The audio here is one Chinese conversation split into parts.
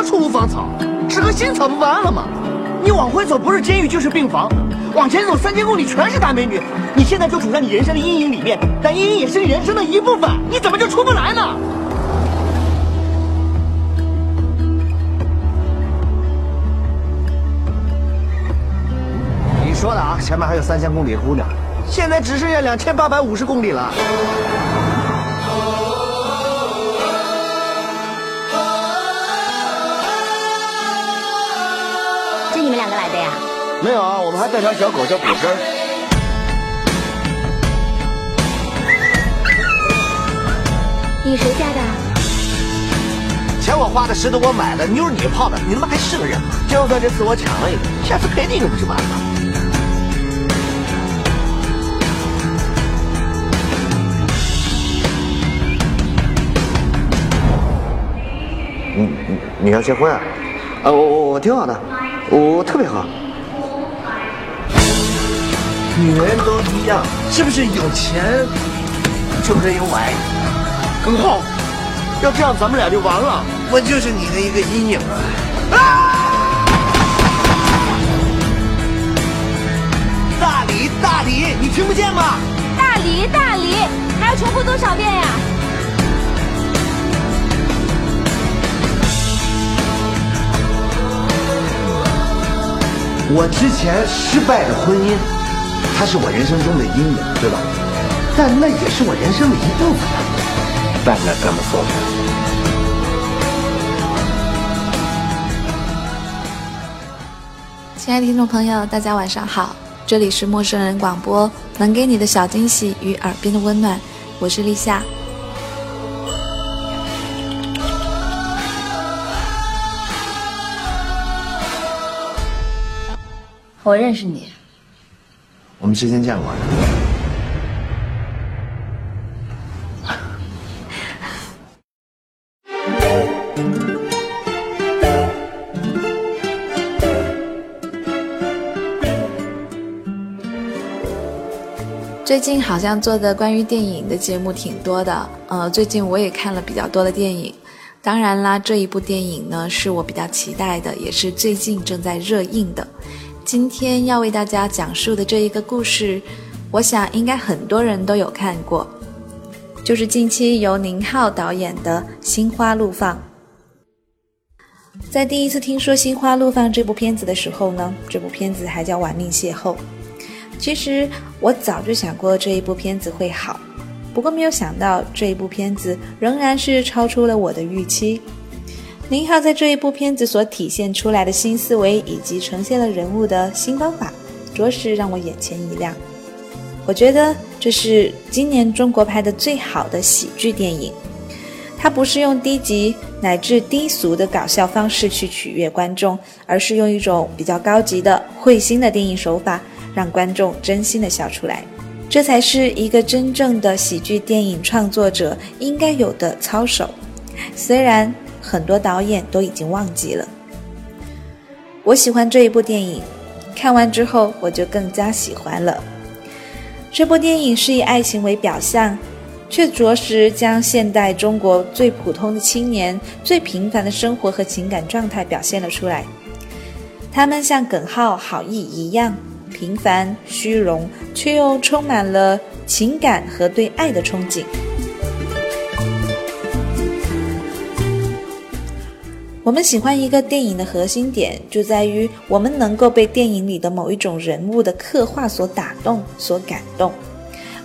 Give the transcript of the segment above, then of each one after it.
天何处无芳草？吃个新草不完了吗？你往回走不是监狱就是病房，往前走三千公里全是大美女。你现在就处在你人生的阴影里面，但阴影也是你人生的一部分，你怎么就出不来呢？你说的啊，前面还有三千公里的姑娘，现在只剩下两千八百五十公里了。没有啊，我们还带条小狗叫果汁儿。你谁家的？钱我花的，石头我买的，妞儿你泡的，你他妈还是个人吗？就算这次我抢了一个，下次赔你一个不就完了？你你你要结婚啊？啊，我我我挺好的，我我特别好。女人都一样，是不是有钱就可以有爱？耿浩，要这样咱们俩就完了。我就是你的一个阴影啊！大理，大理，你听不见吗？大理，大理，还要重复多少遍呀？我之前失败的婚姻，它是我人生中的阴影，对吧？但那也是我人生的一部分。但那这么说吧。亲爱的听众朋友，大家晚上好，这里是陌生人广播，能给你的小惊喜与耳边的温暖，我是立夏。我认识你，我们之前见过。最近好像做的关于电影的节目挺多的，呃，最近我也看了比较多的电影。当然啦，这一部电影呢是我比较期待的，也是最近正在热映的。今天要为大家讲述的这一个故事，我想应该很多人都有看过，就是近期由宁浩导演的《心花怒放》。在第一次听说《心花怒放》这部片子的时候呢，这部片子还叫《玩命邂逅》。其实我早就想过这一部片子会好，不过没有想到这一部片子仍然是超出了我的预期。宁浩在这一部片子所体现出来的新思维以及呈现了人物的新方法，着实让我眼前一亮。我觉得这是今年中国拍的最好的喜剧电影。它不是用低级乃至低俗的搞笑方式去取悦观众，而是用一种比较高级的会心的电影手法。让观众真心的笑出来，这才是一个真正的喜剧电影创作者应该有的操守。虽然很多导演都已经忘记了，我喜欢这一部电影，看完之后我就更加喜欢了。这部电影是以爱情为表象，却着实将现代中国最普通的青年最平凡的生活和情感状态表现了出来。他们像耿浩、郝毅一样。平凡、虚荣，却又充满了情感和对爱的憧憬。我们喜欢一个电影的核心点，就在于我们能够被电影里的某一种人物的刻画所打动、所感动。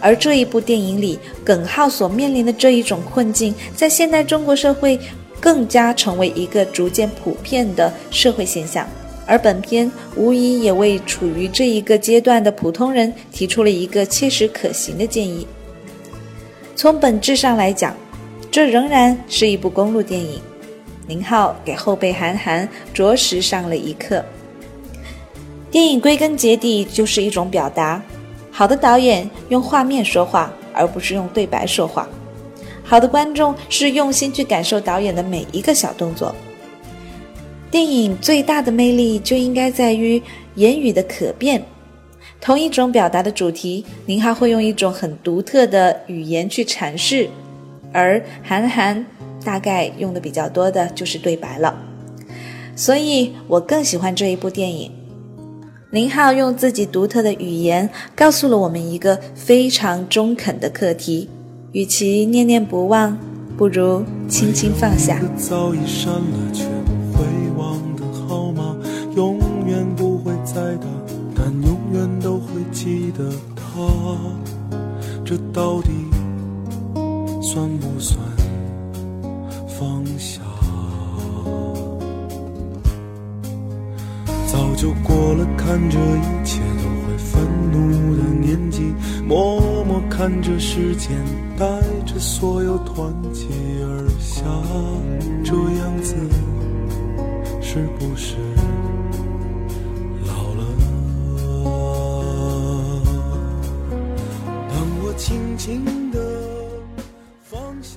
而这一部电影里，耿浩所面临的这一种困境，在现代中国社会更加成为一个逐渐普遍的社会现象。而本片无疑也为处于这一个阶段的普通人提出了一个切实可行的建议。从本质上来讲，这仍然是一部公路电影。宁浩给后辈韩寒着实上了一课。电影归根结底就是一种表达，好的导演用画面说话，而不是用对白说话；好的观众是用心去感受导演的每一个小动作。电影最大的魅力就应该在于言语的可变。同一种表达的主题，宁浩会用一种很独特的语言去阐释，而韩寒大概用的比较多的就是对白了。所以我更喜欢这一部电影。林浩用自己独特的语言告诉了我们一个非常中肯的课题：与其念念不忘，不如轻轻放下。早已删了全回望的号码永远不会再打，但永远都会记得他。这到底算不算就过了看着一切都会愤怒的年纪，默默看着时间带着所有团结而下，这样子是不是？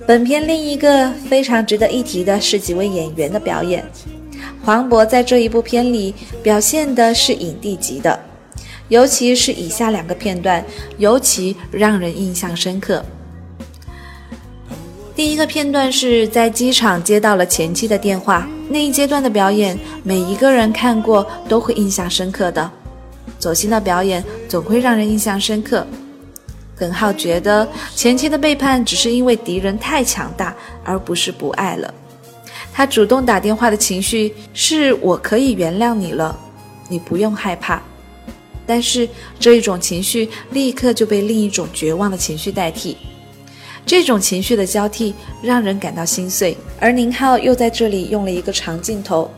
本片另一个非常值得一提的是几位演员的表演。黄渤在这一部片里表现的是影帝级的，尤其是以下两个片段尤其让人印象深刻。第一个片段是在机场接到了前妻的电话，那一阶段的表演，每一个人看过都会印象深刻的。走心的表演总会让人印象深刻。耿浩觉得前妻的背叛只是因为敌人太强大，而不是不爱了。他主动打电话的情绪是我可以原谅你了，你不用害怕。但是这一种情绪立刻就被另一种绝望的情绪代替，这种情绪的交替让人感到心碎。而宁浩又在这里用了一个长镜头，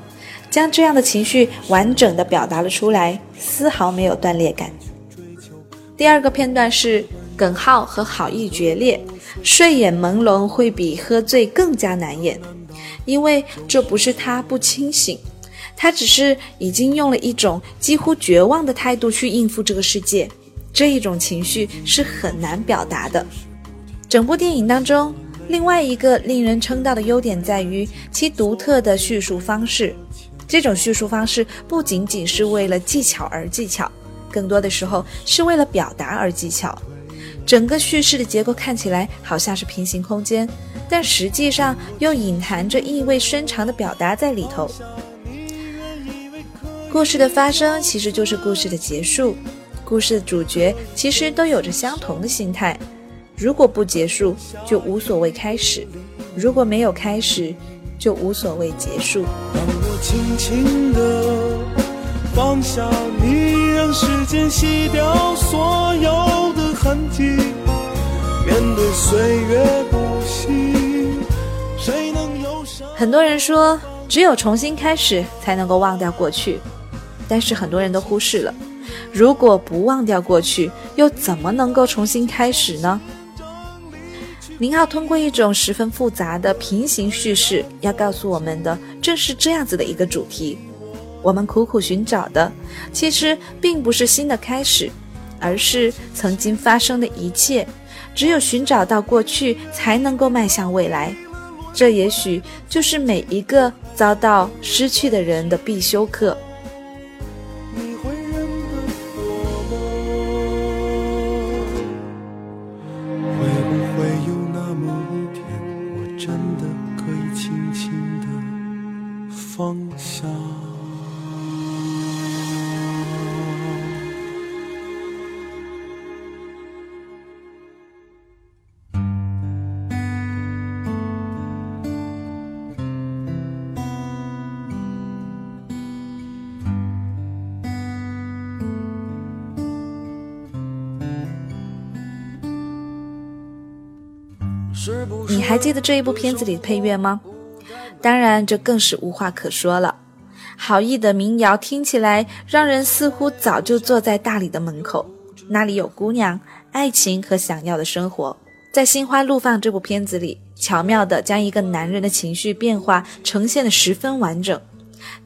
将这样的情绪完整的表达了出来，丝毫没有断裂感。第二个片段是。耿浩和郝毅决裂，睡眼朦胧会比喝醉更加难演，因为这不是他不清醒，他只是已经用了一种几乎绝望的态度去应付这个世界，这一种情绪是很难表达的。整部电影当中，另外一个令人称道的优点在于其独特的叙述方式，这种叙述方式不仅仅是为了技巧而技巧，更多的时候是为了表达而技巧。整个叙事的结构看起来好像是平行空间，但实际上又隐含着意味深长的表达在里头。故事的发生其实就是故事的结束，故事的主角其实都有着相同的心态：如果不结束，就无所谓开始；如果没有开始，就无所谓结束。让我轻轻地放下你，让时间洗掉所有的。痕迹。面对岁月很多人说，只有重新开始才能够忘掉过去，但是很多人都忽视了，如果不忘掉过去，又怎么能够重新开始呢？宁浩通过一种十分复杂的平行叙事，要告诉我们的正是这样子的一个主题：我们苦苦寻找的，其实并不是新的开始。而是曾经发生的一切，只有寻找到过去，才能够迈向未来。这也许就是每一个遭到失去的人的必修课。你还记得这一部片子里的配乐吗？当然，这更是无话可说了。好意的民谣听起来，让人似乎早就坐在大理的门口，那里有姑娘、爱情和想要的生活。在《心花怒放》这部片子里，巧妙地将一个男人的情绪变化呈现得十分完整。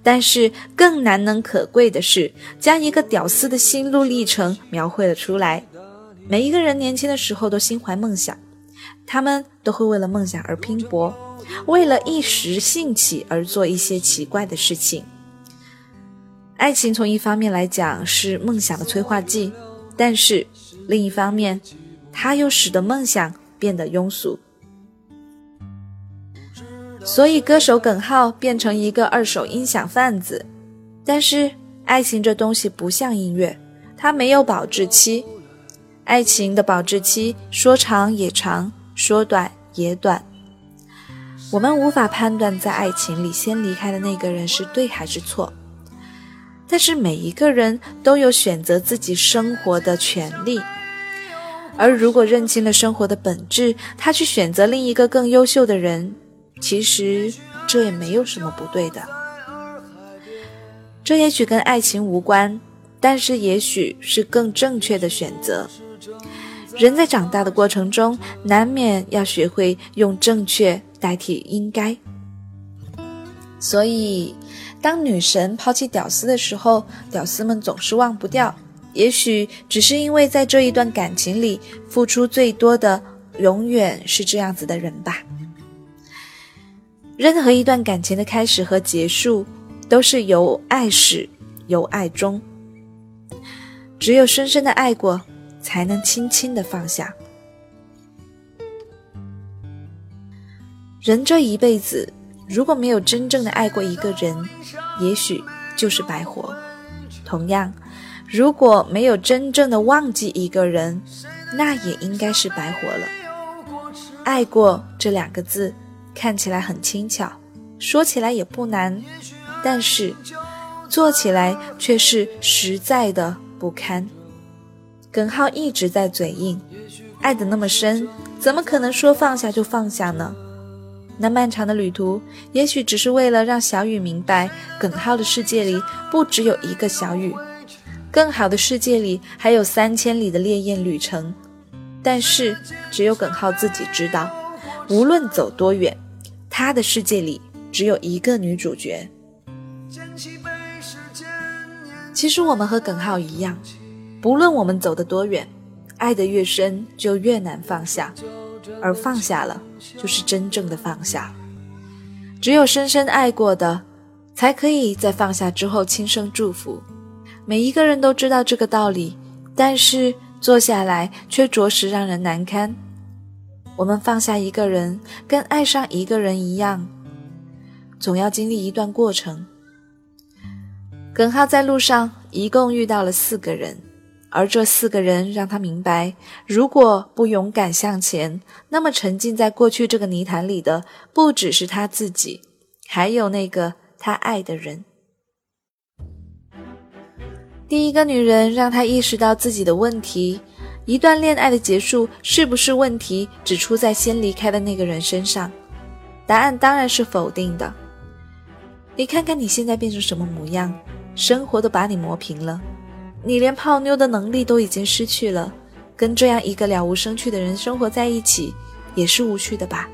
但是更难能可贵的是，将一个屌丝的心路历程描绘了出来。每一个人年轻的时候都心怀梦想，他们都会为了梦想而拼搏，为了一时兴起而做一些奇怪的事情。爱情从一方面来讲是梦想的催化剂，但是另一方面，它又使得梦想变得庸俗。所以，歌手耿浩变成一个二手音响贩子。但是，爱情这东西不像音乐，它没有保质期。爱情的保质期说长也长，说短也短。我们无法判断在爱情里先离开的那个人是对还是错。但是，每一个人都有选择自己生活的权利。而如果认清了生活的本质，他去选择另一个更优秀的人。其实这也没有什么不对的，这也许跟爱情无关，但是也许是更正确的选择。人在长大的过程中，难免要学会用正确代替应该。所以，当女神抛弃屌丝的时候，屌丝们总是忘不掉。也许只是因为在这一段感情里，付出最多的永远是这样子的人吧。任何一段感情的开始和结束，都是由爱始，由爱终。只有深深的爱过，才能轻轻的放下。人这一辈子，如果没有真正的爱过一个人，也许就是白活。同样，如果没有真正的忘记一个人，那也应该是白活了。爱过这两个字。看起来很轻巧，说起来也不难，但是做起来却是实在的不堪。耿浩一直在嘴硬，爱得那么深，怎么可能说放下就放下呢？那漫长的旅途，也许只是为了让小雨明白，耿浩的世界里不只有一个小雨，更好的世界里还有三千里的烈焰旅程。但是只有耿浩自己知道，无论走多远。他的世界里只有一个女主角。其实我们和耿浩一样，不论我们走得多远，爱得越深，就越难放下，而放下了，就是真正的放下。只有深深爱过的，才可以在放下之后轻声祝福。每一个人都知道这个道理，但是做下来却着实让人难堪。我们放下一个人，跟爱上一个人一样，总要经历一段过程。耿浩在路上一共遇到了四个人，而这四个人让他明白，如果不勇敢向前，那么沉浸在过去这个泥潭里的不只是他自己，还有那个他爱的人。第一个女人让他意识到自己的问题。一段恋爱的结束是不是问题只出在先离开的那个人身上？答案当然是否定的。你看看你现在变成什么模样，生活都把你磨平了，你连泡妞的能力都已经失去了，跟这样一个了无生趣的人生活在一起也是无趣的吧？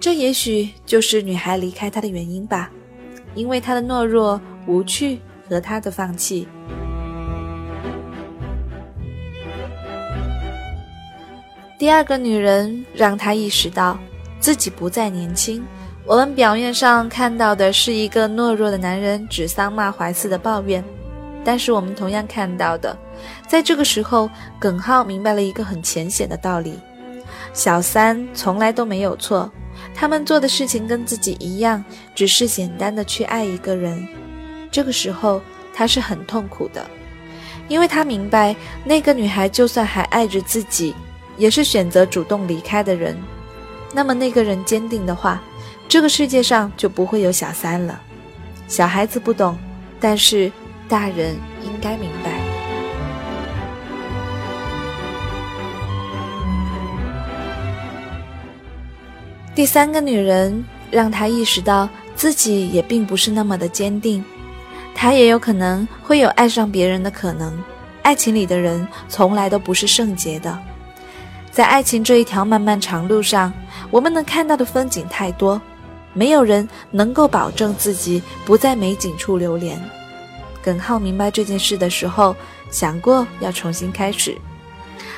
这也许就是女孩离开他的原因吧，因为他的懦弱、无趣和他的放弃。第二个女人让他意识到自己不再年轻。我们表面上看到的是一个懦弱的男人指桑骂槐似的抱怨，但是我们同样看到的，在这个时候，耿浩明白了一个很浅显的道理：小三从来都没有错，他们做的事情跟自己一样，只是简单的去爱一个人。这个时候他是很痛苦的，因为他明白那个女孩就算还爱着自己。也是选择主动离开的人，那么那个人坚定的话，这个世界上就不会有小三了。小孩子不懂，但是大人应该明白。第三个女人让他意识到自己也并不是那么的坚定，他也有可能会有爱上别人的可能。爱情里的人从来都不是圣洁的，在爱情这一条漫漫长路上，我们能看到的风景太多，没有人能够保证自己不在美景处流连。耿浩明白这件事的时候，想过要重新开始，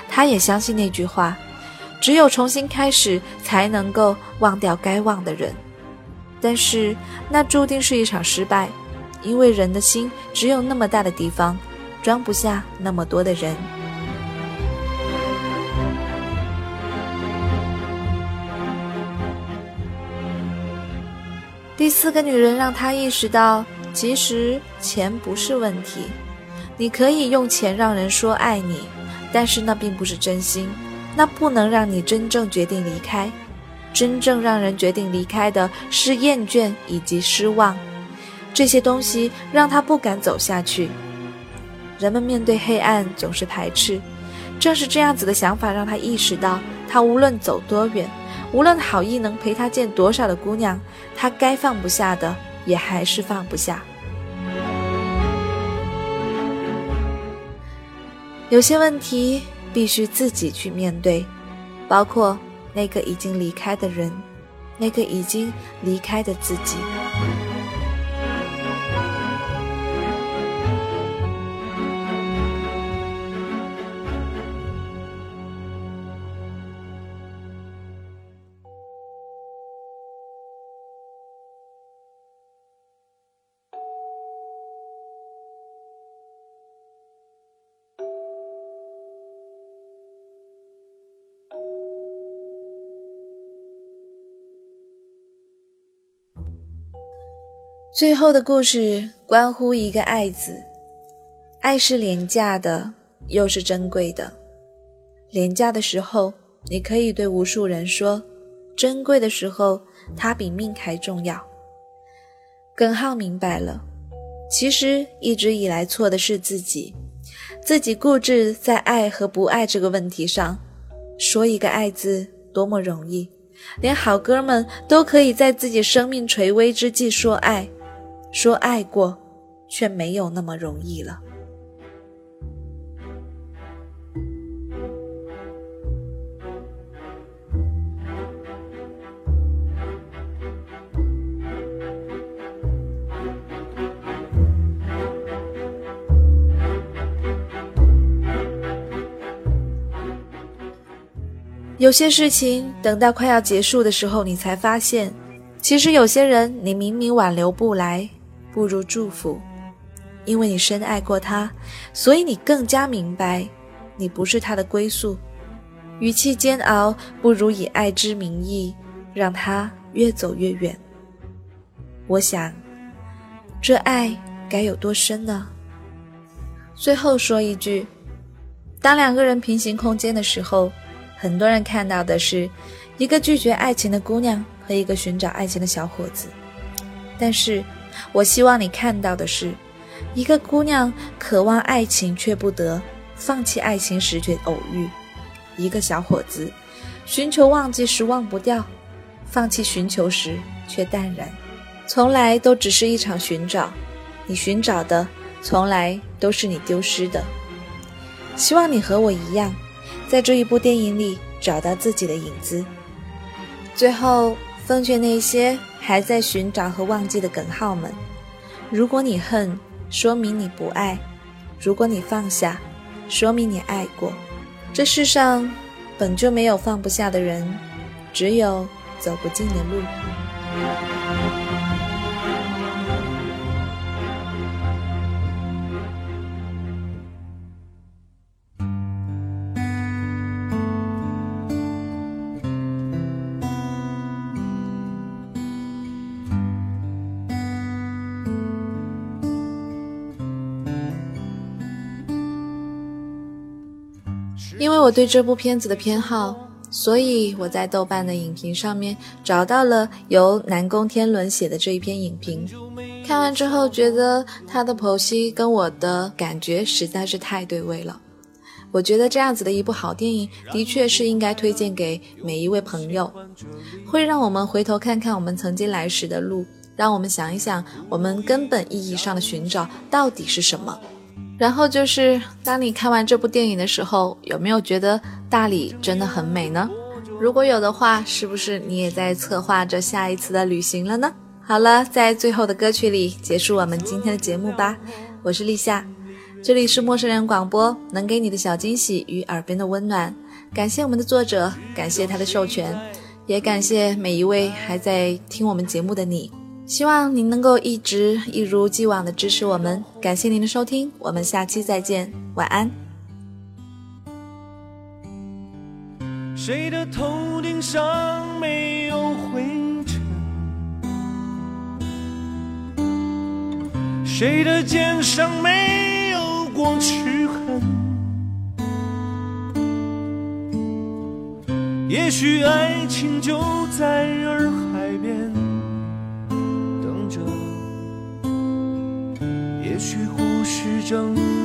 他也相信那句话。只有重新开始，才能够忘掉该忘的人。但是那注定是一场失败，因为人的心只有那么大的地方，装不下那么多的人。第四个女人让他意识到，其实钱不是问题。你可以用钱让人说爱你，但是那并不是真心。那不能让你真正决定离开，真正让人决定离开的是厌倦以及失望，这些东西让他不敢走下去。人们面对黑暗总是排斥，正是这样子的想法让他意识到，他无论走多远，无论好意能陪他见多少的姑娘，他该放不下的也还是放不下。有些问题。必须自己去面对，包括那个已经离开的人，那个已经离开的自己。最后的故事关乎一个“爱”字，爱是廉价的，又是珍贵的。廉价的时候，你可以对无数人说；珍贵的时候，它比命还重要。耿浩明白了，其实一直以来错的是自己，自己固执在爱和不爱这个问题上。说一个“爱”字多么容易，连好哥们都可以在自己生命垂危之际说爱。说爱过，却没有那么容易了。有些事情，等到快要结束的时候，你才发现，其实有些人，你明明挽留不来。不如祝福，因为你深爱过他，所以你更加明白，你不是他的归宿。与其煎熬，不如以爱之名义，让他越走越远。我想，这爱该有多深呢？最后说一句：当两个人平行空间的时候，很多人看到的是一个拒绝爱情的姑娘和一个寻找爱情的小伙子，但是。我希望你看到的是，一个姑娘渴望爱情却不得，放弃爱情时却偶遇；一个小伙子寻求忘记时忘不掉，放弃寻求时却淡然。从来都只是一场寻找，你寻找的从来都是你丢失的。希望你和我一样，在这一部电影里找到自己的影子。最后，奉劝那些。还在寻找和忘记的耿浩们，如果你恨，说明你不爱；如果你放下，说明你爱过。这世上本就没有放不下的人，只有走不尽的路。我对这部片子的偏好，所以我在豆瓣的影评上面找到了由南宫天伦写的这一篇影评。看完之后，觉得他的剖析跟我的感觉实在是太对位了。我觉得这样子的一部好电影，的确是应该推荐给每一位朋友，会让我们回头看看我们曾经来时的路，让我们想一想，我们根本意义上的寻找到底是什么。然后就是，当你看完这部电影的时候，有没有觉得大理真的很美呢？如果有的话，是不是你也在策划着下一次的旅行了呢？好了，在最后的歌曲里结束我们今天的节目吧。我是立夏。这里是陌生人广播，能给你的小惊喜与耳边的温暖。感谢我们的作者，感谢他的授权，也感谢每一位还在听我们节目的你。希望您能够一直一如既往的支持我们。感谢您的收听，我们下期再见，晚安。谁的头顶上没有灰尘？谁的肩上没有？过齿痕，也许爱情就在洱海边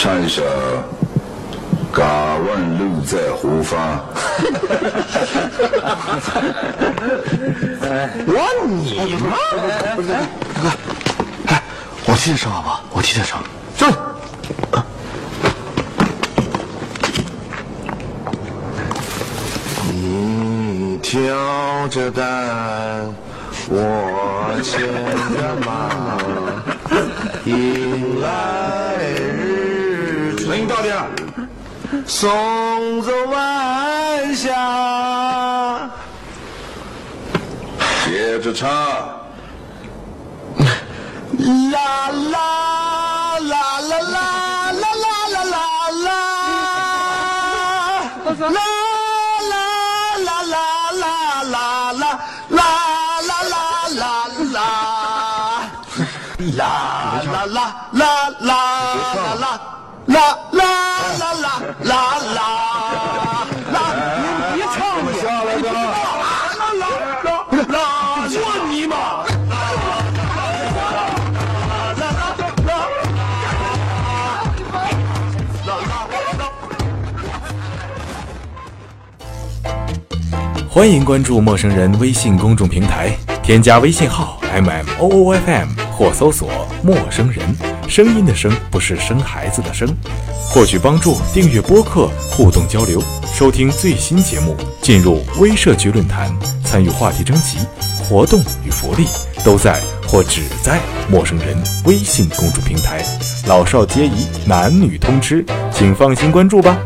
唱一首。敢问路在何方？我你吗？不是，大哥，哎，我替他唱好不好？我替他唱。走。你挑着担，我牵着马，迎来日。声音大点。送走晚霞，接着唱，啦啦啦啦啦啦啦啦啦啦，啦啦啦啦啦啦啦啦啦啦啦啦，啦啦啦。啦啦啦啦啦啦啦！你别唱了，下来吧！啦啦啦啦！就你嘛！啦啦啦！欢迎关注陌生人微信公众平台，添加微信号 m m o o f m 或搜索陌生人。声音的声不是生孩子的生，获取帮助，订阅播客，互动交流，收听最新节目，进入微社区论坛，参与话题征集，活动与福利都在或只在陌生人微信公众平台，老少皆宜，男女通吃，请放心关注吧。